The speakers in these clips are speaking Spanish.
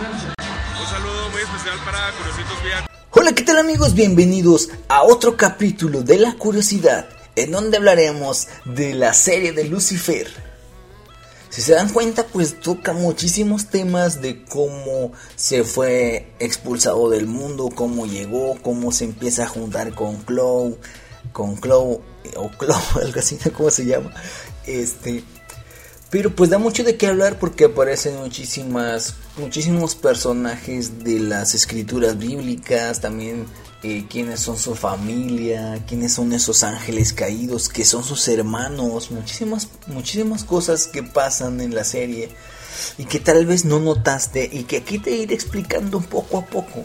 Un saludo muy especial para Curiositos. Hola, ¿qué tal amigos? Bienvenidos a otro capítulo de La Curiosidad, en donde hablaremos de la serie de Lucifer. Si se dan cuenta, pues toca muchísimos temas de cómo se fue expulsado del mundo, cómo llegó, cómo se empieza a juntar con Chloe, con Chloe, o Chloe, algo así, ¿cómo se llama? Este, pero pues da mucho de qué hablar porque aparecen muchísimas, muchísimos personajes de las escrituras bíblicas, también eh, quiénes son su familia, quiénes son esos ángeles caídos, que son sus hermanos, muchísimas, muchísimas cosas que pasan en la serie y que tal vez no notaste y que aquí te iré explicando poco a poco.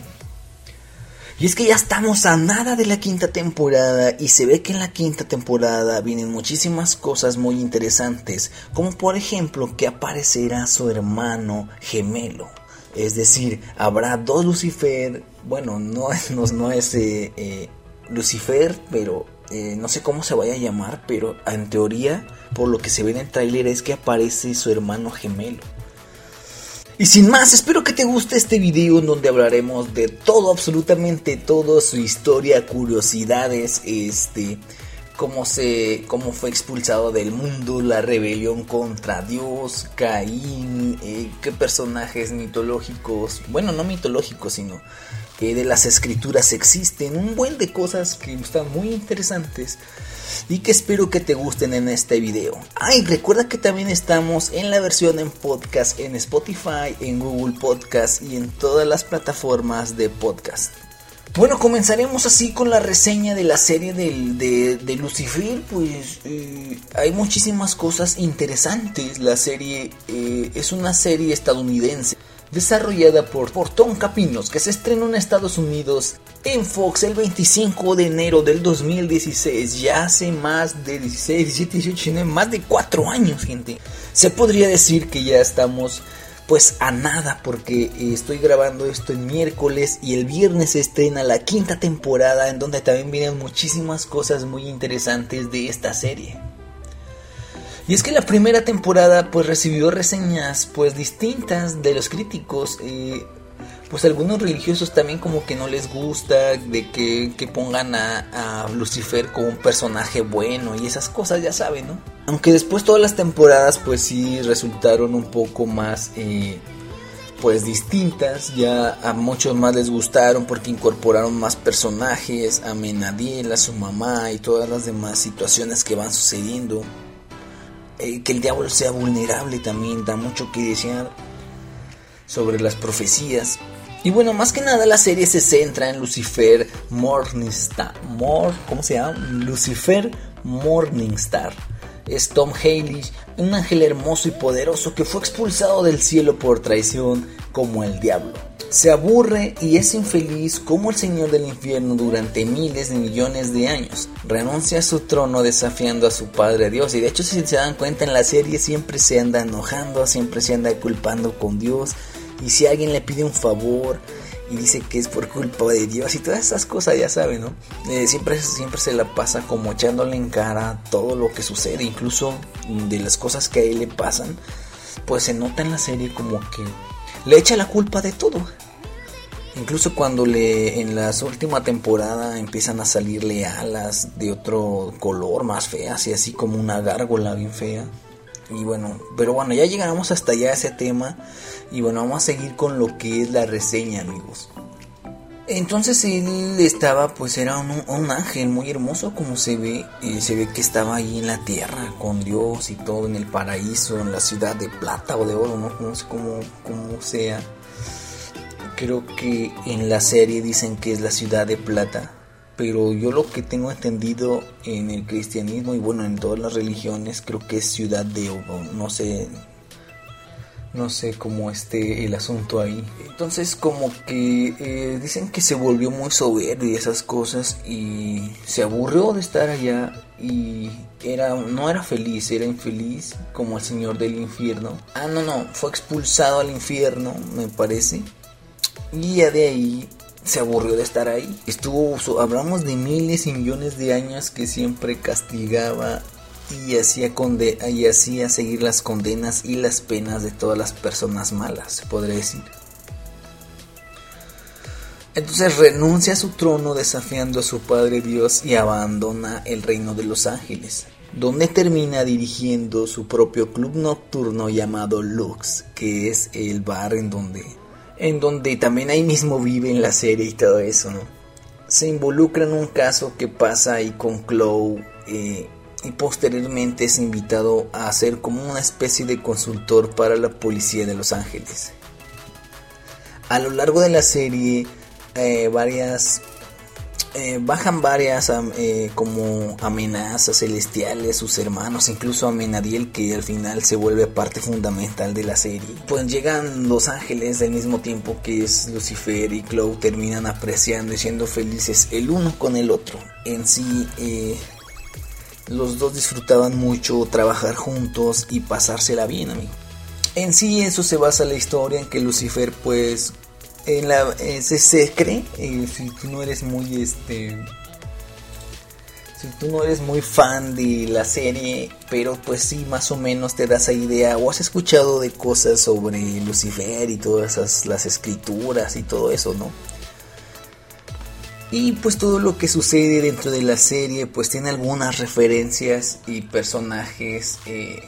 Y es que ya estamos a nada de la quinta temporada y se ve que en la quinta temporada vienen muchísimas cosas muy interesantes, como por ejemplo que aparecerá su hermano gemelo. Es decir, habrá dos Lucifer, bueno, no, no, no es eh, eh, Lucifer, pero eh, no sé cómo se vaya a llamar, pero en teoría, por lo que se ve en el tráiler es que aparece su hermano gemelo. Y sin más, espero que te guste este video en donde hablaremos de todo, absolutamente todo, su historia, curiosidades, este, cómo se, cómo fue expulsado del mundo, la rebelión contra Dios, Caín, eh, qué personajes mitológicos, bueno, no mitológicos, sino que de las escrituras existen, un buen de cosas que están muy interesantes y que espero que te gusten en este video. Ay, recuerda que también estamos en la versión en podcast en Spotify, en Google Podcast y en todas las plataformas de podcast. Bueno, comenzaremos así con la reseña de la serie de, Lucifer. Pues eh, hay muchísimas cosas interesantes. La serie eh, es una serie estadounidense desarrollada por, por Tom Capinos, que se estrenó en Estados Unidos en Fox el 25 de enero del 2016, ya hace más de 16, 17, 18, más de 4 años, gente. Se podría decir que ya estamos pues a nada porque eh, estoy grabando esto el miércoles y el viernes se estrena la quinta temporada en donde también vienen muchísimas cosas muy interesantes de esta serie. Y es que la primera temporada pues recibió reseñas pues distintas de los críticos. Eh, pues algunos religiosos también como que no les gusta de que, pongan a, Lucifer como un personaje bueno y esas cosas ya saben, ¿no? Aunque después todas las temporadas pues sí resultaron un poco más eh, pues distintas, ya a muchos más les gustaron porque incorporaron más personajes, a Menadiel, a su mamá y todas las demás situaciones que van sucediendo. Eh, que el diablo sea vulnerable también da mucho que desear sobre las profecías. Y bueno, más que nada la serie se centra en Lucifer Morningstar. ¿Cómo se llama? Lucifer Morningstar. Es Tom Haley, un ángel hermoso y poderoso que fue expulsado del cielo por traición como el diablo se aburre y es infeliz como el Señor del infierno durante miles de millones de años. Renuncia a su trono desafiando a su Padre Dios. Y de hecho si se dan cuenta en la serie siempre se anda enojando, siempre se anda culpando con Dios. Y si alguien le pide un favor y dice que es por culpa de Dios y todas esas cosas ya saben, ¿no? Eh, siempre, siempre se la pasa como echándole en cara todo lo que sucede, incluso de las cosas que a él le pasan. Pues se nota en la serie como que le echa la culpa de todo. Incluso cuando le en la última temporada empiezan a salirle alas de otro color más feas y así como una gárgola bien fea. Y bueno, pero bueno, ya llegamos hasta allá a ese tema y bueno, vamos a seguir con lo que es la reseña, amigos. Entonces él estaba, pues era un, ángel muy hermoso como se ve, eh, se ve que estaba ahí en la tierra con Dios y todo en el paraíso, en la ciudad de plata o de oro, no, no sé cómo, cómo sea. Creo que en la serie dicen que es la ciudad de plata, pero yo lo que tengo entendido en el cristianismo y bueno en todas las religiones creo que es ciudad de oro, no sé no sé cómo esté el asunto ahí. Entonces como que eh, dicen que se volvió muy soberbio y esas cosas y se aburrió de estar allá y era no era feliz, era infeliz como el señor del infierno. Ah, no, no, fue expulsado al infierno, me parece. Y ya de ahí se aburrió de estar ahí. Estuvo, hablamos de miles y millones de años que siempre castigaba y hacía, conde y seguir las condenas y las penas de todas las personas malas, se podría decir. Entonces renuncia a su trono desafiando a su Padre Dios y abandona el reino de los ángeles, donde termina dirigiendo su propio club nocturno llamado Lux, que es el bar en donde, en donde también ahí mismo vive en la serie y todo eso, ¿no? Se involucra en un caso que pasa ahí con Chloe eh, y posteriormente es invitado a ser como una especie de consultor para la policía de Los Ángeles. A lo largo de la serie eh, varias eh, bajan varias eh, como amenazas celestiales, sus hermanos, incluso a Menadiel que al final se vuelve parte fundamental de la serie. Pues llegan los ángeles del mismo tiempo que es Lucifer y Chloe terminan apreciando y siendo felices el uno con el otro. En sí, los dos disfrutaban mucho trabajar juntos y pasársela bien, amigo. En sí eso se basa la historia en que Lucifer pues en la, eh, se, cree, eh, si tú no eres muy este si tú no eres muy fan de la serie, pero pues sí, más o menos te das esa idea o has escuchado de cosas sobre Lucifer y todas esas las escrituras y todo eso, ¿no? Y pues todo lo que sucede dentro de la serie pues tiene algunas referencias y personajes eh,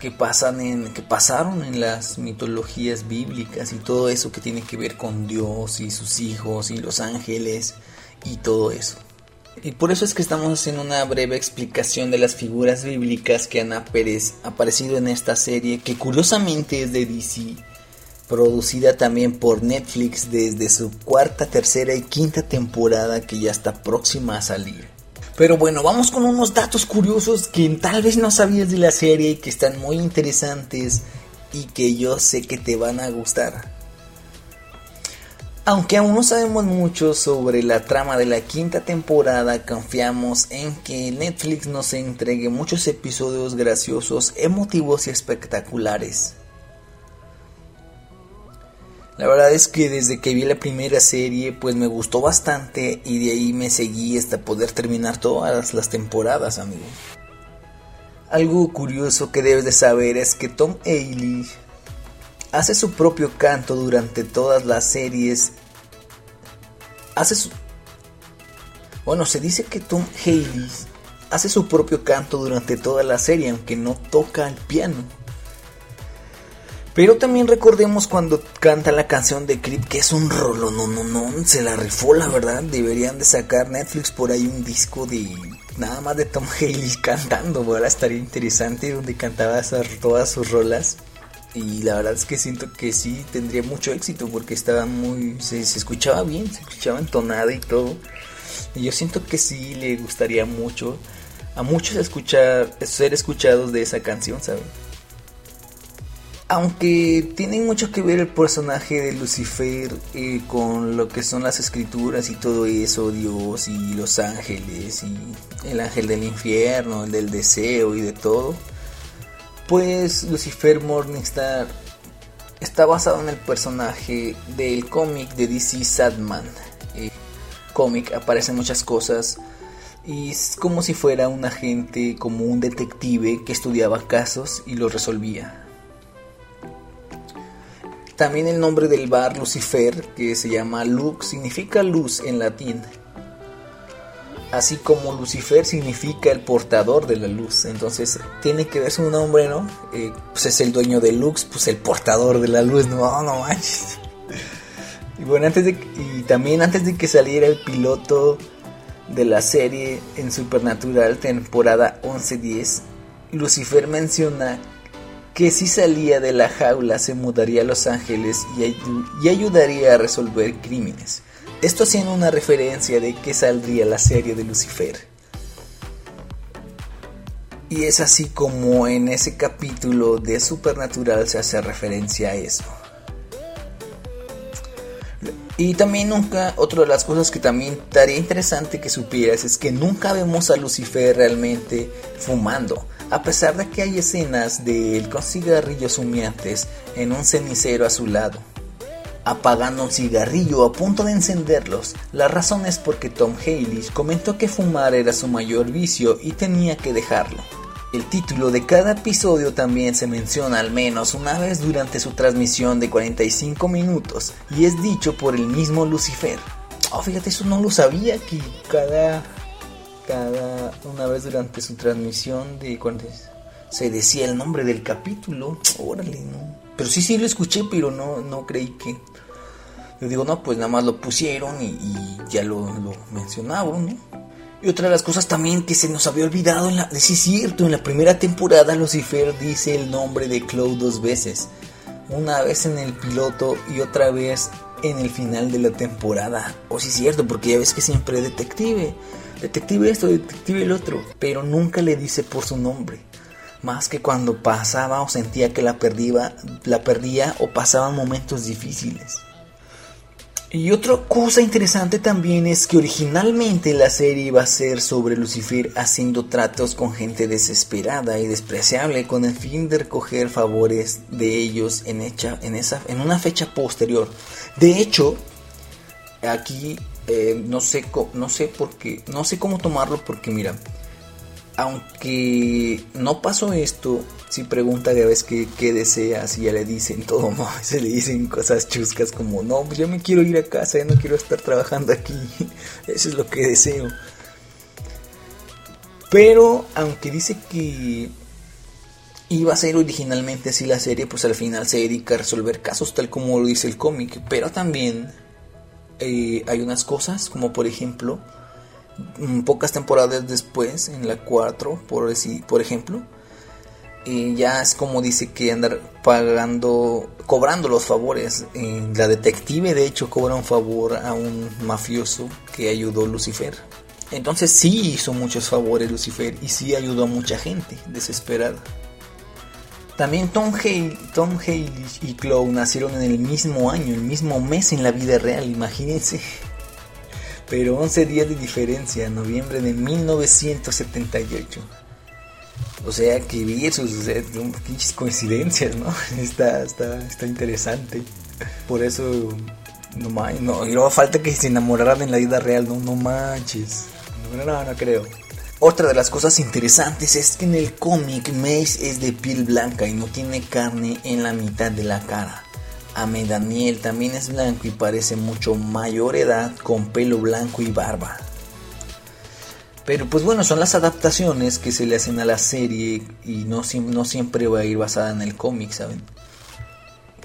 que pasan en que pasaron en las mitologías bíblicas y todo eso que tiene que ver con Dios y sus hijos y los ángeles y todo eso. Y por eso es que estamos haciendo una breve explicación de las figuras bíblicas que han aparecido en esta serie, que curiosamente es de DC, producida también por Netflix desde su cuarta, tercera y quinta temporada que ya está próxima a salir. Pero bueno, vamos con unos datos curiosos que tal vez no sabías de la serie y que están muy interesantes y que yo sé que te van a gustar. Aunque aún no sabemos mucho sobre la trama de la quinta temporada, confiamos en que Netflix nos entregue muchos episodios graciosos, emotivos y espectaculares. La verdad es que desde que vi la primera serie pues me gustó bastante y de ahí me seguí hasta poder terminar todas las temporadas, amigo. Algo curioso que debes de saber es que Tom Ailey hace su propio canto durante todas las series. Hace su... Bueno, se dice que Tom Haley hace su propio canto durante toda la serie, aunque no toca el piano. Pero también recordemos cuando canta la canción de Creep, que es un rolo, no, no, no, se la rifó, la verdad. Deberían de sacar Netflix por ahí un disco de nada más de Tom Haley cantando, ahora estaría interesante donde cantaba todas sus rolas. Y la verdad es que siento que sí tendría mucho éxito porque estaba muy. Se, escuchaba bien, se escuchaba entonada y todo. Y yo siento que sí le gustaría mucho a muchos escuchar, ser escuchados de esa canción, ¿saben? Aunque tiene mucho que ver el personaje de Lucifer eh, con lo que son las escrituras y todo eso, Dios y los ángeles y el ángel del infierno, el del deseo y de todo, pues Lucifer Morningstar está basado en el personaje del cómic de DC Sadman. El cómic aparecen muchas cosas y es como si fuera un agente, como un detective que estudiaba casos y los resolvía también el nombre del bar Lucifer, que se llama Lux, significa luz en latín. Así como Lucifer significa el portador de la luz. Entonces tiene que ver su nombre, ¿no? Eh, pues es el dueño de Lux, pues el portador de la luz. No, no manches. Y bueno, antes de, y también antes de que saliera el piloto de la serie en Supernatural, temporada 11-10, Lucifer menciona que si salía de la jaula se mudaría a Los Ángeles y, ayudaría a resolver crímenes. Esto haciendo una referencia de que saldría la serie de Lucifer. Y es así como en ese capítulo de Supernatural se hace referencia a eso. Y también nunca, otra de las cosas que también estaría interesante que supieras es que nunca vemos a Lucifer realmente fumando a pesar de que hay escenas de él con cigarrillos humeantes en un cenicero a su lado. Apagando un cigarrillo a punto de encenderlos, la razón es porque Tom Haley comentó que fumar era su mayor vicio y tenía que dejarlo. El título de cada episodio también se menciona al menos una vez durante su transmisión de 45 minutos y es dicho por el mismo Lucifer. Oh, fíjate, eso no lo sabía, que cada, cada una vez durante su transmisión de cuando se decía el nombre del capítulo. Órale, no. Pero sí, sí lo escuché, pero no, no creí que... Yo digo, no, pues nada más lo pusieron y, ya lo, lo ¿no? Y otra de las cosas también que se nos había olvidado, en la, es cierto, en la primera temporada Lucifer dice el nombre de Chloe dos veces. Una vez en el piloto y otra vez en el final de la temporada. O sí es cierto, porque ya ves que siempre detective. Detective esto, detective el otro. Pero nunca le dice por su nombre. Más que cuando pasaba o sentía que la perdía, la perdía o pasaban momentos difíciles. Y otra cosa interesante también es que originalmente la serie iba a ser sobre Lucifer haciendo tratos con gente desesperada y despreciable con el fin de recoger favores de ellos en, hecha, en, esa, en una fecha posterior. De hecho, aquí eh, no, sé, no sé por qué, no sé cómo tomarlo porque mira, aunque no pasó esto, si pregunta de vez que qué deseas y ya le dicen todo, se le dicen cosas chuscas como, no, pues yo me quiero ir a casa, ya no quiero estar trabajando aquí, eso es lo que deseo. Pero aunque dice que iba a ser originalmente así la serie, pues al final se dedica a resolver casos tal como lo dice el cómic, pero también eh, hay unas cosas como por ejemplo, pocas temporadas después, en la 4, por, por ejemplo, y ya es como dice que andar pagando, cobrando los favores. la detective de hecho cobra un favor a un mafioso que ayudó a Lucifer. Entonces sí hizo muchos favores Lucifer y sí ayudó a mucha gente desesperada. También Tom Haley, Tom Haley y Chloe nacieron en el mismo año, el mismo mes en la vida real, imagínense. Pero 11 días de diferencia, noviembre de 1978. O sea, que vi eso, son pinches coincidencias, ¿no? Está, está, está interesante. Por eso, no manches, no, y luego falta que se enamoraran en la vida real, no, no manches. No, no, no creo. Otra de las cosas interesantes es que en el cómic Mace es de piel blanca y no tiene carne en la mitad de la cara. Ame Daniel también es blanco y parece mucho mayor edad con pelo blanco y barba. Pero pues bueno, son las adaptaciones que se le hacen a la serie y no, no siempre va a ir basada en el cómic, ¿saben?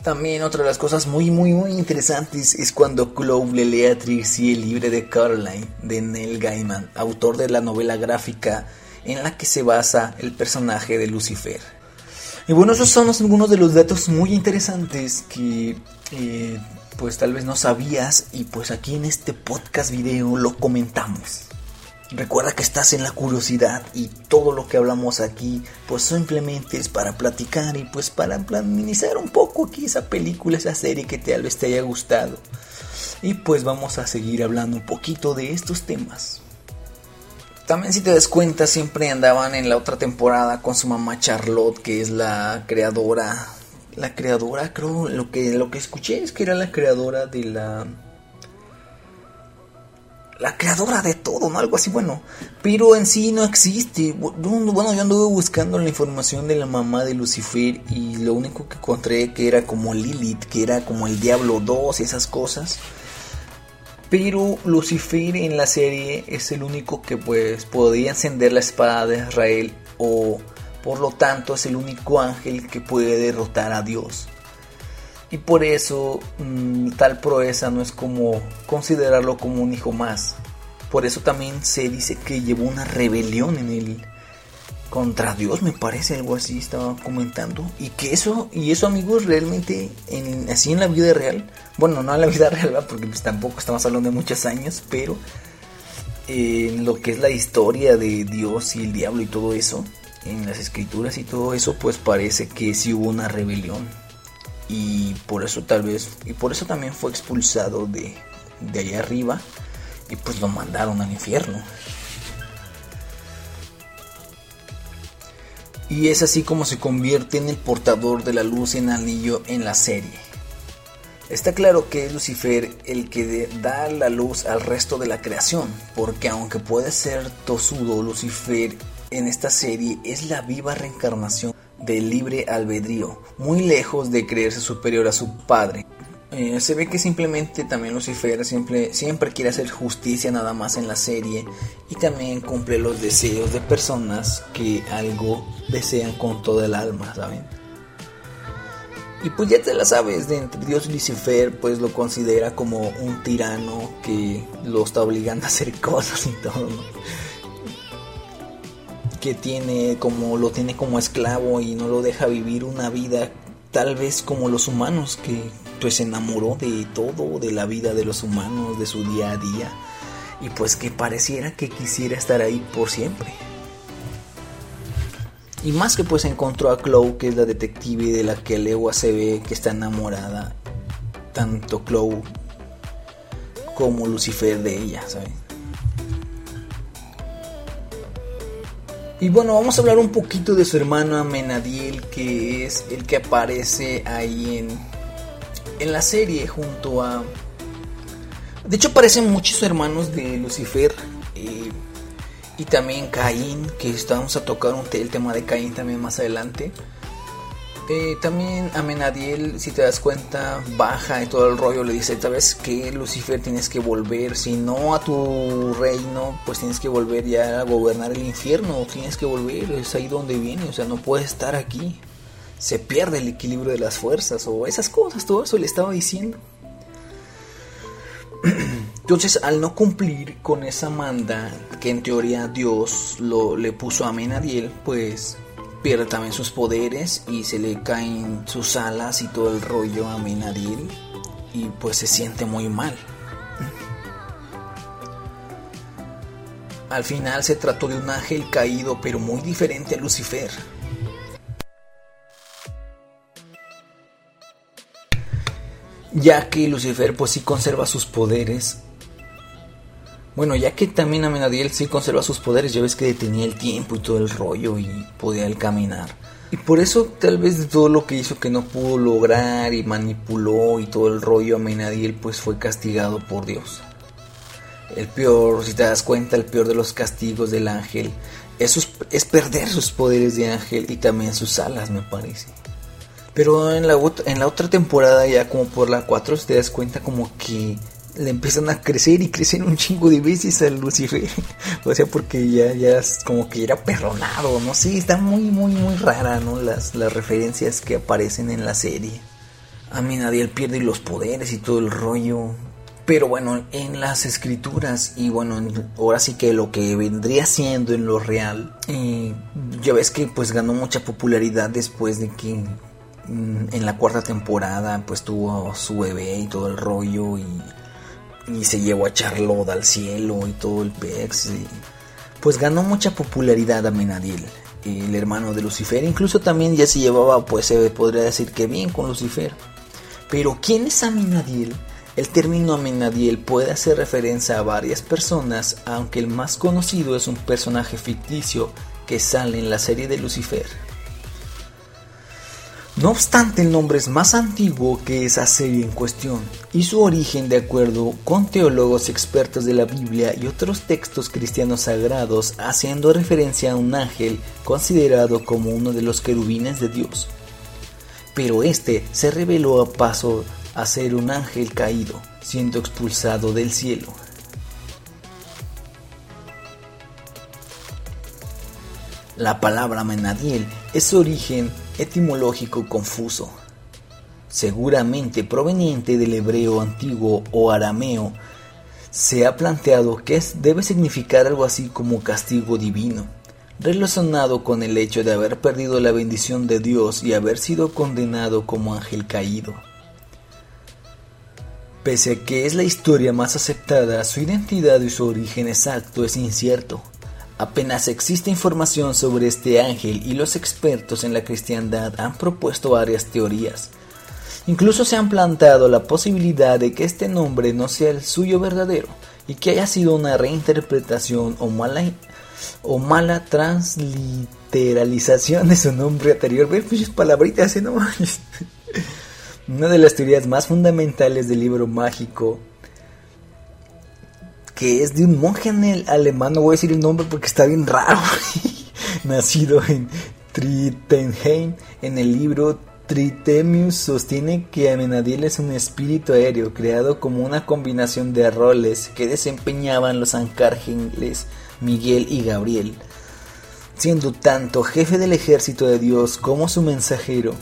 También otra de las cosas muy muy muy interesantes es cuando Chloe le lee a Trixie el libro de Caroline de Neil Gaiman, autor de la novela gráfica en la que se basa el personaje de Lucifer. Y bueno, esos son algunos de los datos muy interesantes que eh, pues tal vez no sabías y pues aquí en este podcast video lo comentamos. Recuerda que estás en la curiosidad y todo lo que hablamos aquí pues simplemente es para platicar y pues para minimizar un poco aquí esa película, esa serie que tal vez te haya gustado. Y pues vamos a seguir hablando un poquito de estos temas. También si te das cuenta siempre andaban en la otra temporada con su mamá Charlotte que es la creadora, la creadora creo, lo que, lo que escuché es que era la creadora de la la creadora de todo, ¿no? Algo así, bueno. Pero en sí no existe. Bueno, yo anduve buscando la información de la mamá de Lucifer y lo único que encontré que era como Lilith, que era como el Diablo 2 y esas cosas. Pero Lucifer en la serie es el único que pues podía encender la espada de Israel o por lo tanto es el único ángel que puede derrotar a Dios. Y por eso mm, tal proeza no es como considerarlo como un hijo más. Por eso también se dice que llevó una rebelión en él contra Dios, me parece algo así estaba comentando. Y que eso y eso amigos realmente en, así en la vida real, bueno no en la vida real porque pues tampoco estamos hablando de muchos años, pero en lo que es la historia de Dios y el diablo y todo eso, en las escrituras y todo eso, pues parece que sí hubo una rebelión. Y por eso tal vez y por eso también fue expulsado de, de allá arriba y pues lo mandaron al infierno. Y es así como se convierte en el portador de la luz en anillo en la serie. Está claro que es Lucifer el que da la luz al resto de la creación, porque aunque puede ser tosudo, Lucifer en esta serie es la viva reencarnación del libre albedrío, muy lejos de creerse superior a su padre. Eh, se ve que simplemente también Lucifer siempre, siempre quiere hacer justicia nada más en la serie y también cumple los deseos de personas que algo desean con todo el alma, ¿saben? Y pues ya te la sabes, de entre Dios y Lucifer pues lo considera como un tirano que lo está obligando a hacer cosas y todo, Que tiene como lo tiene como esclavo y no lo deja vivir una vida tal vez como los humanos que pues se enamoró de todo, de la vida de los humanos, de su día a día, y pues que pareciera que quisiera estar ahí por siempre. Y más que pues encontró a Chloe, que es la detective de la que Lewa se ve que está enamorada, tanto Chloe como Lucifer de ella, ¿saben? Y bueno, vamos a hablar un poquito de su hermano Menadiel, que es el que aparece ahí en en la serie junto a... De hecho aparecen muchos hermanos de Lucifer eh, y también Caín, que vamos a tocar un, el tema de Caín también más adelante. Eh, también Amenadiel, si te das cuenta, baja y todo el rollo, le dice, ¿sabes que Lucifer tienes que volver, si no a tu reino, pues tienes que volver ya a gobernar el infierno, tienes que volver, es ahí donde viene, o sea, no puedes estar aquí se pierde el equilibrio de las fuerzas o esas cosas, todo eso le estaba diciendo. Entonces, al no cumplir con esa manda que en teoría Dios lo, le puso a Menadiel, pues pierde también sus poderes y se le caen sus alas y todo el rollo a Menadiel y pues se siente muy mal. Al final se trató de un ángel caído pero muy diferente a Lucifer ya que Lucifer pues sí conserva sus poderes. Bueno, ya que también Amenadiel sí conserva sus poderes, ya ves que detenía el tiempo y todo el rollo y podía caminar. Y por eso tal vez de todo lo que hizo que no pudo lograr y manipuló y todo el rollo Amenadiel pues fue castigado por Dios. El peor, si te das cuenta, el peor de los castigos del ángel es, es perder sus poderes de ángel y también sus alas, me parece. Pero en la, en la otra temporada, ya como por la 4, te das cuenta como que le empiezan a crecer y crecen un chingo de veces al Lucifer. o sea, porque ya, ya es como que era perronado, no sé, está muy, muy, muy rara, ¿no? Las, las referencias que aparecen en la serie. A mí nadie pierde los poderes y todo el rollo. Pero bueno, en las escrituras y bueno, ahora sí que lo que vendría siendo en lo real, eh, ya ves que pues ganó mucha popularidad después de que en la cuarta temporada pues tuvo su bebé y todo el rollo y, se llevó a Charlotte al cielo y todo el pex pues ganó mucha popularidad a Menadiel el hermano de Lucifer incluso también ya se llevaba pues se podría decir que bien con Lucifer pero ¿quién es Amenadiel? El término Amenadiel puede hacer referencia a varias personas, aunque el más conocido es un personaje ficticio que sale en la serie de Lucifer. No obstante, el nombre es más antiguo que esa serie en cuestión y su origen, de acuerdo con teólogos expertos de la Biblia y otros textos cristianos sagrados, haciendo referencia a un ángel considerado como uno de los querubines de Dios. Pero este se reveló a paso a ser un ángel caído, siendo expulsado del cielo. La palabra Menadiel es origen etimológico confuso, seguramente proveniente del hebreo antiguo o arameo, se ha planteado que debe significar algo así como castigo divino, relacionado con el hecho de haber perdido la bendición de Dios y haber sido condenado como ángel caído. Pese a que es la historia más aceptada, su identidad y su origen exacto es incierto. Apenas existe información sobre este ángel y los expertos en la cristiandad han propuesto varias teorías. Incluso se han plantado la posibilidad de que este nombre no sea el suyo verdadero y que haya sido una reinterpretación o mala, o mala transliteralización de su nombre anterior. Pues palabritas, ¿eh? no Una de las teorías más fundamentales del libro mágico que es de un monje en el alemán, no voy a decir el nombre porque está bien raro, nacido en Trittenheim, en el libro Tritemius sostiene que Amenadiel es un espíritu aéreo creado como una combinación de roles que desempeñaban los arcángeles Miguel y Gabriel, siendo tanto jefe del ejército de Dios como su mensajero.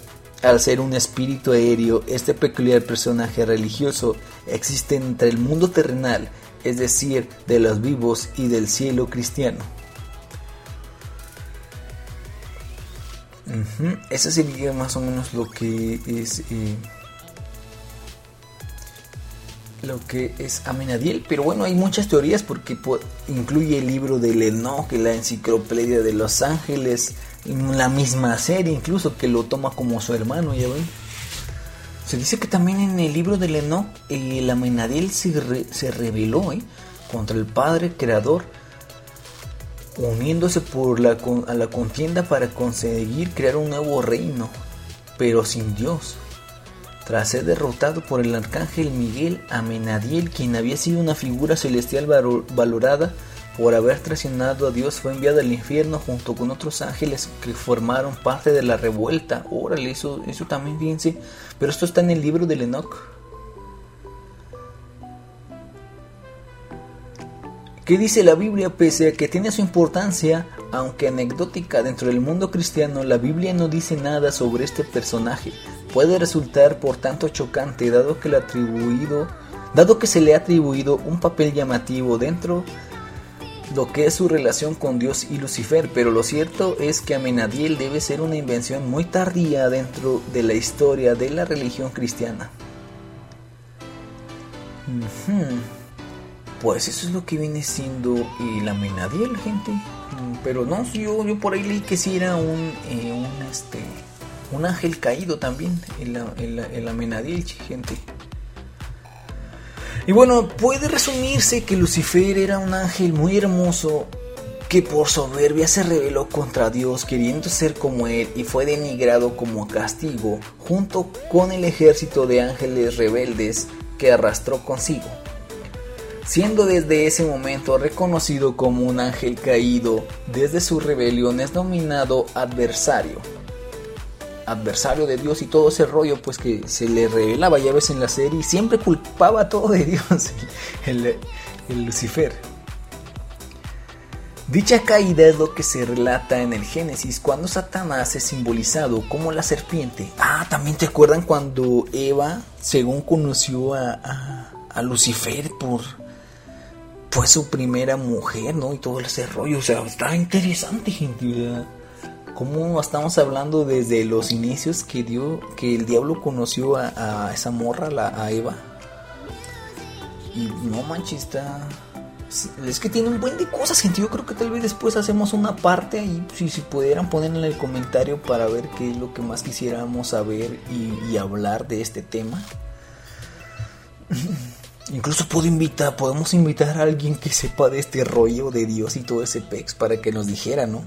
Al ser un espíritu aéreo, este peculiar personaje religioso existe entre el mundo terrenal, es decir, de los vivos y del cielo cristiano. Eso sería más o menos lo que es eh, lo que es Amenadiel. Pero bueno, hay muchas teorías porque incluye el libro de Enoch, la enciclopedia de los ángeles, la misma serie incluso que lo toma como su hermano, ya ven. Se dice que también en el libro de Enoch el Amenadiel se, se rebeló ¿eh? contra el Padre Creador uniéndose por la, a la contienda para conseguir crear un nuevo reino, pero sin Dios. Tras ser derrotado por el arcángel Miguel Amenadiel, quien había sido una figura celestial valorada por haber traicionado a Dios, fue enviado al infierno junto con otros ángeles que formaron parte de la revuelta. Órale, eso, eso también fíjense. Pero esto está en el libro del Enoch. ¿Qué dice la Biblia? Pese a que tiene su importancia, aunque anecdótica dentro del mundo cristiano, la Biblia no dice nada sobre este personaje. Puede resultar por tanto chocante dado que, le atribuido, dado que se le ha atribuido un papel llamativo dentro lo que es su relación con Dios y Lucifer, pero lo cierto es que Amenadiel debe ser una invención muy tardía dentro de la historia de la religión cristiana. Pues eso es lo que viene siendo eh, la Menadiel, gente. Mm, pero no, yo, yo por ahí leí que sí era un, eh, un, este, un ángel caído también, el, el, el Amenadiel, gente. Y bueno, puede resumirse que Lucifer era un ángel muy hermoso que por soberbia se rebeló contra Dios queriendo ser como él y fue denigrado como castigo junto con el ejército de ángeles rebeldes que arrastró consigo siendo desde ese momento reconocido como un ángel caído, desde su rebelión es nominado adversario. Adversario de Dios y todo ese rollo pues que se le revelaba ya ves en la serie siempre culpaba todo de Dios el, el Lucifer. Dicha caída es lo que se relata en el Génesis cuando Satanás es simbolizado como la serpiente. Ah, también te acuerdan cuando Eva, según conoció a, a Lucifer por, fue su primera mujer, ¿no? Y todo ese rollo, o sea, está interesante, gente. Cómo estamos hablando desde los inicios que dio, que el diablo conoció a, esa morra, la, a Eva. Y no manches, está... Es que tiene un buen de cosas, gente. Yo creo que tal vez después hacemos una parte si, si pudieran poner en el comentario para ver qué es lo que más quisiéramos saber y, y hablar de este tema. Incluso puedo invitar, podemos invitar a alguien que sepa de este rollo de Dios y todo ese pex para que nos dijera, ¿no?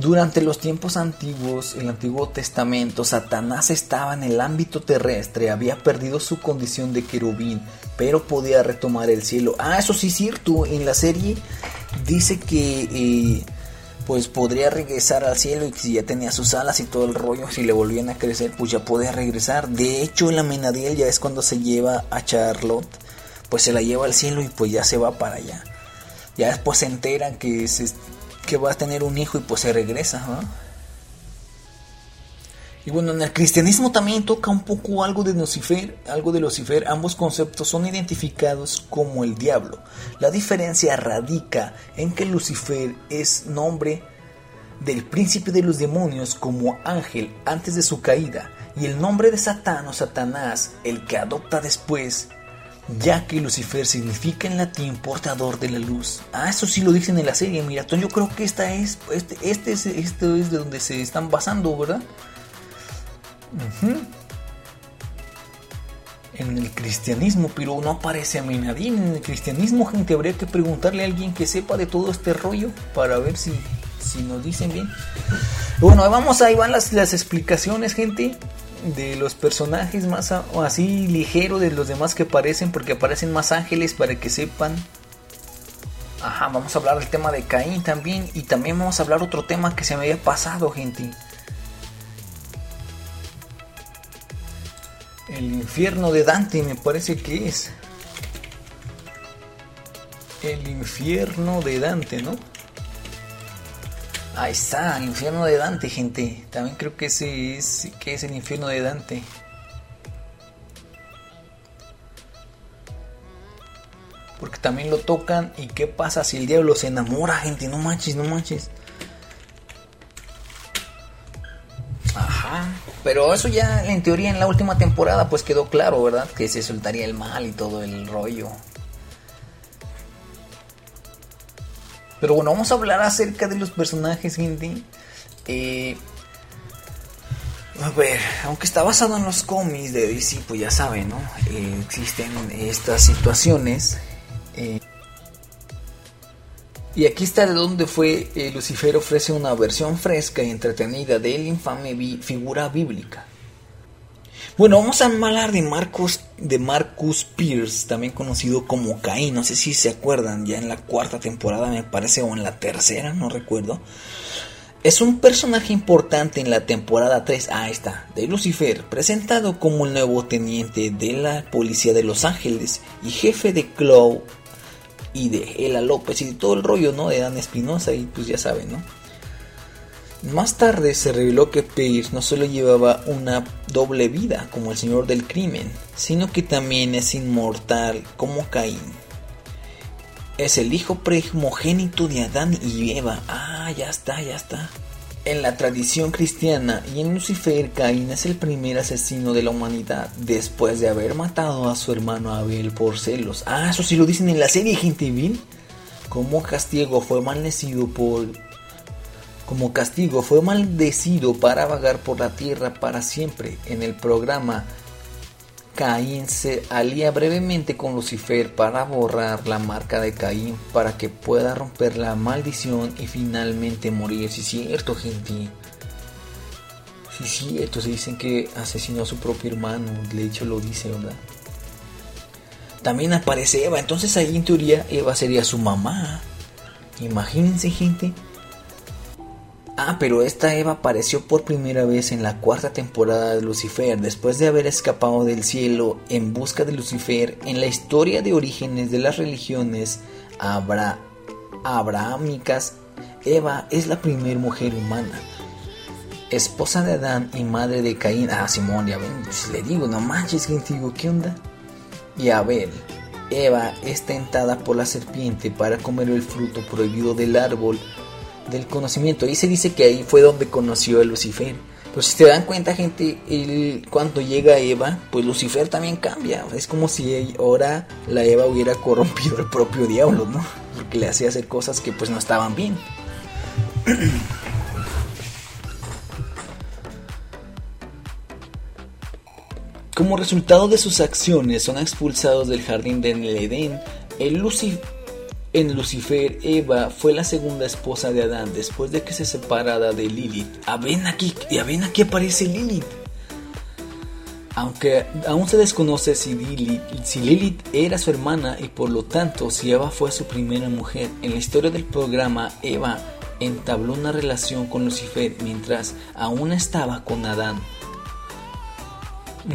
Durante los tiempos antiguos, el Antiguo Testamento, Satanás estaba en el ámbito terrestre, había perdido su condición de querubín, pero podía retomar el cielo. Ah, eso sí es cierto, en la serie dice que eh, pues podría regresar al cielo y si ya tenía sus alas y todo el rollo, si le volvían a crecer, pues ya podía regresar. De hecho, la Menadiel ya es cuando se lleva a Charlotte, pues se la lleva al cielo y pues ya se va para allá. Ya después se enteran que, que va a tener un hijo y pues se regresa. Y bueno, en el cristianismo también toca un poco algo de Lucifer, algo de Lucifer. Ambos conceptos son identificados como el diablo. La diferencia radica en que Lucifer es nombre del príncipe de los demonios como ángel antes de su caída y el nombre de Satán o Satanás el que adopta después, ya que Lucifer significa en latín portador de la luz. Ah, eso sí lo dicen en la serie, mira, yo creo que esta es, este, este es, esto es de donde se están basando, ¿verdad? En el cristianismo, pero no aparece a nadie. En el cristianismo, gente, habría que preguntarle a alguien que sepa de todo este rollo para ver si, si nos dicen bien. Bueno, vamos, ahí van las, las explicaciones, gente de los personajes más así ligero de los demás que aparecen porque aparecen más ángeles para que sepan Ajá, vamos a hablar del tema de Caín también. Y también vamos a hablar otro tema que se me había pasado, gente. El infierno de Dante me parece que es. El infierno de Dante, ¿no? Ahí está, el infierno de Dante, gente. También creo que ese es, que es el infierno de Dante. Porque también lo tocan. ¿Y qué pasa si el diablo se enamora, gente? No manches, no manches. Ajá. Pero eso ya en teoría en la última temporada pues quedó claro, ¿verdad? Que se soltaría el mal y todo el rollo. Pero bueno, vamos a hablar acerca de los personajes, gente. Eh, a ver, aunque está basado en los cómics de DC, pues ya saben, ¿no? Eh, existen estas situaciones. Eh, y aquí está de donde fue Lucifer ofrece una versión fresca y entretenida de la infame figura bíblica. Bueno, vamos a hablar de Marcus, de Marcus Pierce, también conocido como Caín. No sé si se acuerdan, ya en la cuarta temporada me parece, o en la tercera, no recuerdo. Es un personaje importante en la temporada 3, ah, está, de Lucifer, presentado como el nuevo teniente de la policía de Los Ángeles y jefe de Claw y de Ela López y todo el rollo, ¿no? De Dan Espinosa y pues ya saben, ¿no? Más tarde se reveló que Pierce no solo llevaba una doble vida como el señor del crimen, sino que también es inmortal como Caín. Es el hijo primogénito de Adán y Eva. Ah, ya está, ya está. En la tradición cristiana y en Lucifer, Caín es el primer asesino de la humanidad después de haber matado a su hermano Abel por celos. Ah, eso sí lo dicen en la serie, gente, ¿bien? Como castigo fue maldecido por como castigo fue maldecido para vagar por la tierra para siempre. En el programa, Caín se alía brevemente con Lucifer para borrar la marca de Caín para que pueda romper la maldición y finalmente morir. Si es cierto, gente. Si es cierto, se dicen que asesinó a su propio hermano. De hecho, lo dice, ¿verdad? También aparece Eva. Entonces ahí en teoría Eva sería su mamá. Imagínense, gente Ah, pero esta Eva apareció por primera vez en la cuarta temporada de Lucifer, después de haber escapado del cielo en busca de Lucifer en la historia de orígenes de las religiones abra abrahámicas. Eva es la primera mujer humana, esposa de Adán y madre de Caín. Ah, Simón, ya ven, pues le digo, no manches, gente, digo, ¿qué onda? Y Abel. Eva es tentada por la serpiente para comer el fruto prohibido del árbol del conocimiento. Ahí se dice que ahí fue donde conoció a Lucifer. Pero si te dan cuenta, gente, el, cuando llega Eva, pues Lucifer también cambia. Es como si ahora la Eva hubiera corrompido al propio diablo, ¿no? Porque le hacía hacer cosas que pues no estaban bien. Como resultado de sus acciones, son expulsados del jardín de Edén. El Lucifer en Lucifer, Eva fue la segunda esposa de Adán después de que se separara de Lilith. Ah, ven aquí, aquí aparece Lilith. Aunque aún se desconoce si Lilith, si Lilith era su hermana y por lo tanto si Eva fue su primera mujer, en la historia del programa Eva entabló una relación con Lucifer mientras aún estaba con Adán.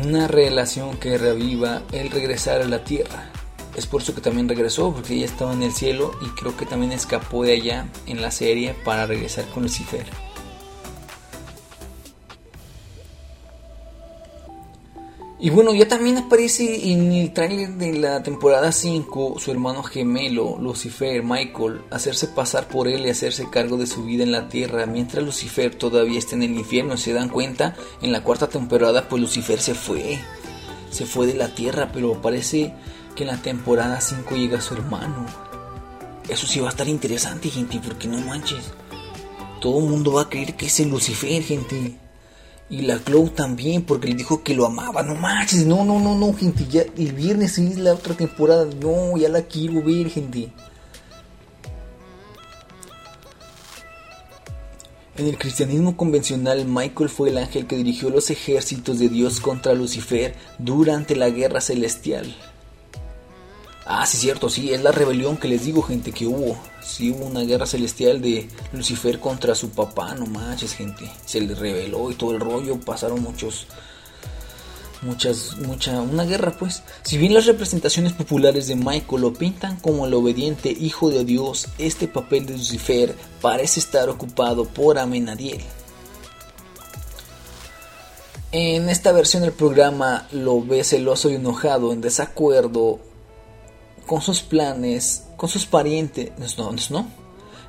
Una relación que reviva el regresar a la tierra. Es por eso que también regresó, porque ella estaba en el cielo y creo que también escapó de allá en la serie para regresar con Lucifer. Y bueno, ya también aparece en el trailer de la temporada 5 su hermano gemelo, Lucifer, Michael, hacerse pasar por él y hacerse cargo de su vida en la tierra, mientras Lucifer todavía está en el infierno. ¿Se dan cuenta? En la cuarta temporada, pues Lucifer se fue, se fue de la tierra, pero aparece que en la temporada 5 llega su hermano. Eso sí va a estar interesante, gente, porque no manches. Todo el mundo va a creer que es el Lucifer, gente. Y la Chloe también, porque le dijo que lo amaba. No manches, no, no, no, no, gente. Ya el viernes es la otra temporada. No, ya la quiero ver, gente. En el cristianismo convencional, Michael fue el ángel que dirigió los ejércitos de Dios contra Lucifer durante la guerra celestial. Ah, sí, cierto, sí, es la rebelión que les digo, gente, que hubo. Sí, hubo una guerra celestial de Lucifer contra su papá, no manches, gente. Se le rebeló y todo el rollo, pasaron muchos. Muchas, mucha, una guerra pues. Si bien las representaciones populares de Michael lo pintan como el obediente hijo de Dios, este papel de Lucifer parece estar ocupado por Amenadiel. En esta versión del programa lo ve celoso y enojado, en desacuerdo con sus planes, con sus parientes. No, no.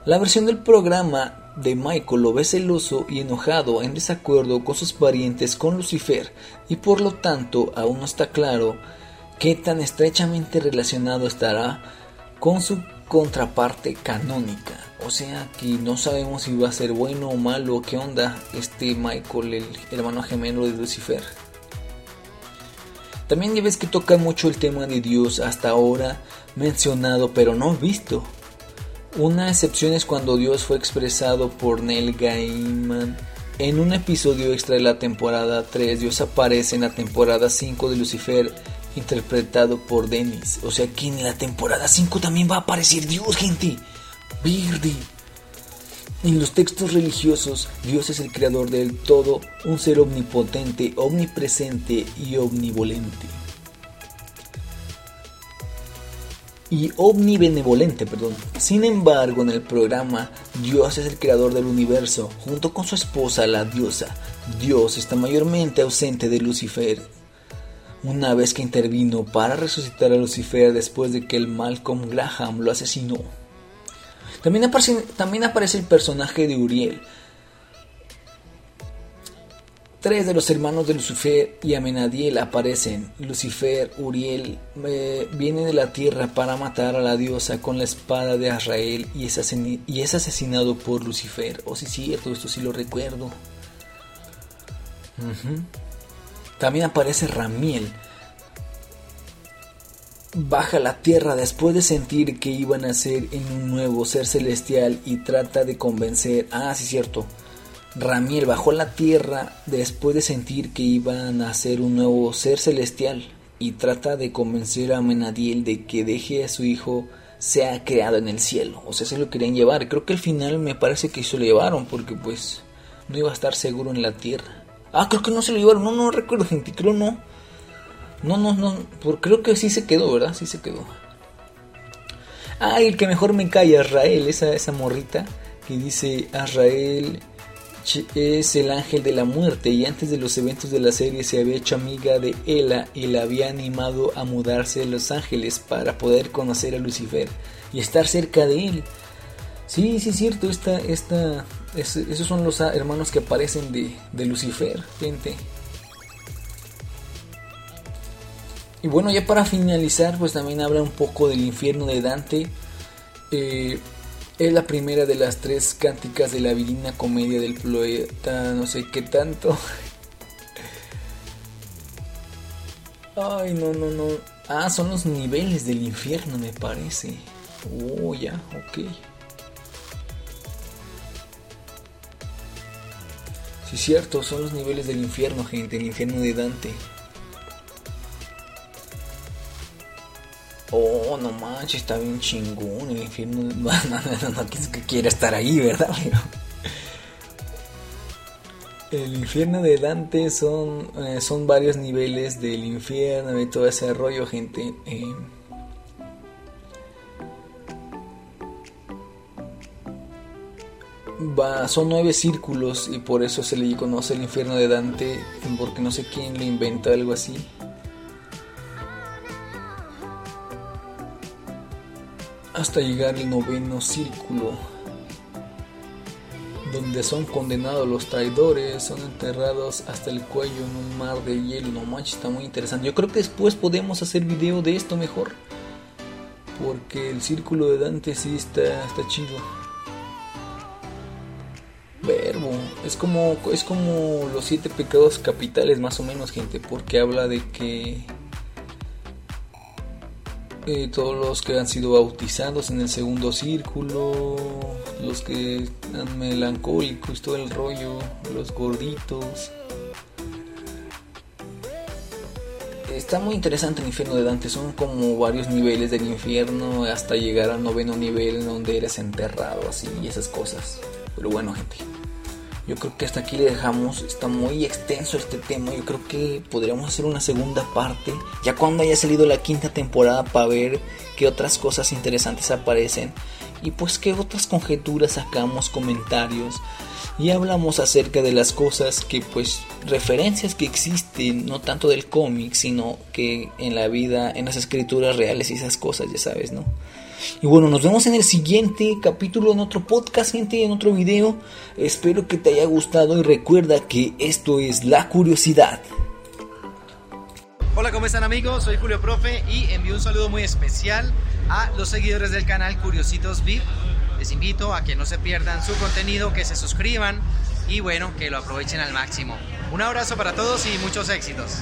La versión del programa de Michael lo ve celoso y enojado en desacuerdo con sus parientes con Lucifer y por lo tanto aún no está claro qué tan estrechamente relacionado estará con su contraparte canónica. O sea que no sabemos si va a ser bueno o malo, qué onda este Michael, el hermano gemelo de Lucifer. También ya ves que toca mucho el tema de Dios hasta ahora mencionado pero no visto. Una excepción es cuando Dios fue expresado por Neil Gaiman. En un episodio extra de la temporada 3, Dios aparece en la temporada 5 de Lucifer, interpretado por Dennis. O sea que en la temporada 5 también va a aparecer Dios, gente. Verde. En los textos religiosos, Dios es el creador del todo, un ser omnipotente, omnipresente y omnivolente. y omnibenevolente, perdón. Sin embargo, en el programa, Dios es el creador del universo, junto con su esposa, la diosa. Dios está mayormente ausente de Lucifer. Una vez que intervino para resucitar a Lucifer después de que el Malcolm Graham lo asesinó. También aparece, también aparece el personaje de Uriel, Tres de los hermanos de Lucifer y Amenadiel aparecen. Lucifer, Uriel, eh, viene de la tierra para matar a la diosa con la espada de Azrael y es, asesinado por Lucifer. Oh, sí, cierto, esto sí lo recuerdo. También aparece Ramiel. Baja la tierra después de sentir que iban a ser en un nuevo ser celestial y trata de convencer. Ah, sí, cierto Ramiel bajó la tierra después de sentir que iban a ser un nuevo ser celestial y trata de convencer a Menadiel de que deje a su hijo sea creado en el cielo. O sea, se lo querían llevar. Creo que al final me parece que se lo llevaron porque pues no iba a estar seguro en la tierra. Ah, creo que no se lo llevaron. No, no recuerdo, gente. Creo no. No, no, no. Por, creo que sí se quedó, ¿verdad? Sí se quedó. Ah, el que mejor me cae, Azrael. Esa, esa morrita que dice Azrael es el ángel de la muerte y antes de los eventos de la serie se había hecho amiga de Ella y la había animado a mudarse a Los Ángeles para poder conocer a Lucifer y estar cerca de él. Sí, sí es cierto, esta, esta, esos son los hermanos que aparecen de, de Lucifer, gente. Y bueno, ya para finalizar, pues también habla un poco del infierno de Dante. Eh, es la primera de las tres cánticas de la divina comedia del poeta, no sé qué tanto. Ay, no, no, no. Ah, son los niveles del infierno, me parece. Oh, ya, ok. Sí, cierto, son los niveles del infierno, gente, el infierno de Dante. Oh, no manches, está bien chingón. El infierno. No, no, no, no, que quiera estar ahí, ¿verdad? El infierno de Dante son, eh, son varios niveles del infierno y todo ese rollo, gente. Eh, va, son nueve círculos y por eso se le conoce el infierno de Dante, porque no sé quién le inventó algo así. Hasta llegar al noveno círculo, donde son condenados los traidores, son enterrados hasta el cuello en un mar de hielo. No manches, está muy interesante. Yo creo que después podemos hacer video de esto mejor, porque el círculo de Dante sí está, está chido. Verbo, es como, es como los siete pecados capitales, más o menos, gente, porque habla de que eh, todos los que han sido bautizados en el segundo círculo, los que están melancólicos, todo el rollo, los gorditos. está muy interesante el infierno de Dante. Son como varios niveles del infierno hasta llegar al noveno nivel donde eres enterrado así y esas cosas. Pero bueno, gente. Yo creo que hasta aquí le dejamos. Está muy extenso este tema. Yo creo que podríamos hacer una segunda parte. Ya cuando haya salido la quinta temporada para ver qué otras cosas interesantes aparecen. Y pues qué otras conjeturas sacamos, comentarios. Y hablamos acerca de las cosas que pues referencias que existen. No tanto del cómic. Sino que en la vida, en las escrituras reales y esas cosas, ya sabes, ¿no? Y bueno, nos vemos en el siguiente capítulo, en otro podcast, gente, en otro video. Espero que te haya gustado y recuerda que esto es La Curiosidad. Hola, ¿cómo están amigos? Soy Julio Profe y envío un saludo muy especial a los seguidores del canal Curiositos VIP. Les invito a que no se pierdan su contenido, que se suscriban y bueno, que lo aprovechen al máximo. Un abrazo para todos y muchos éxitos.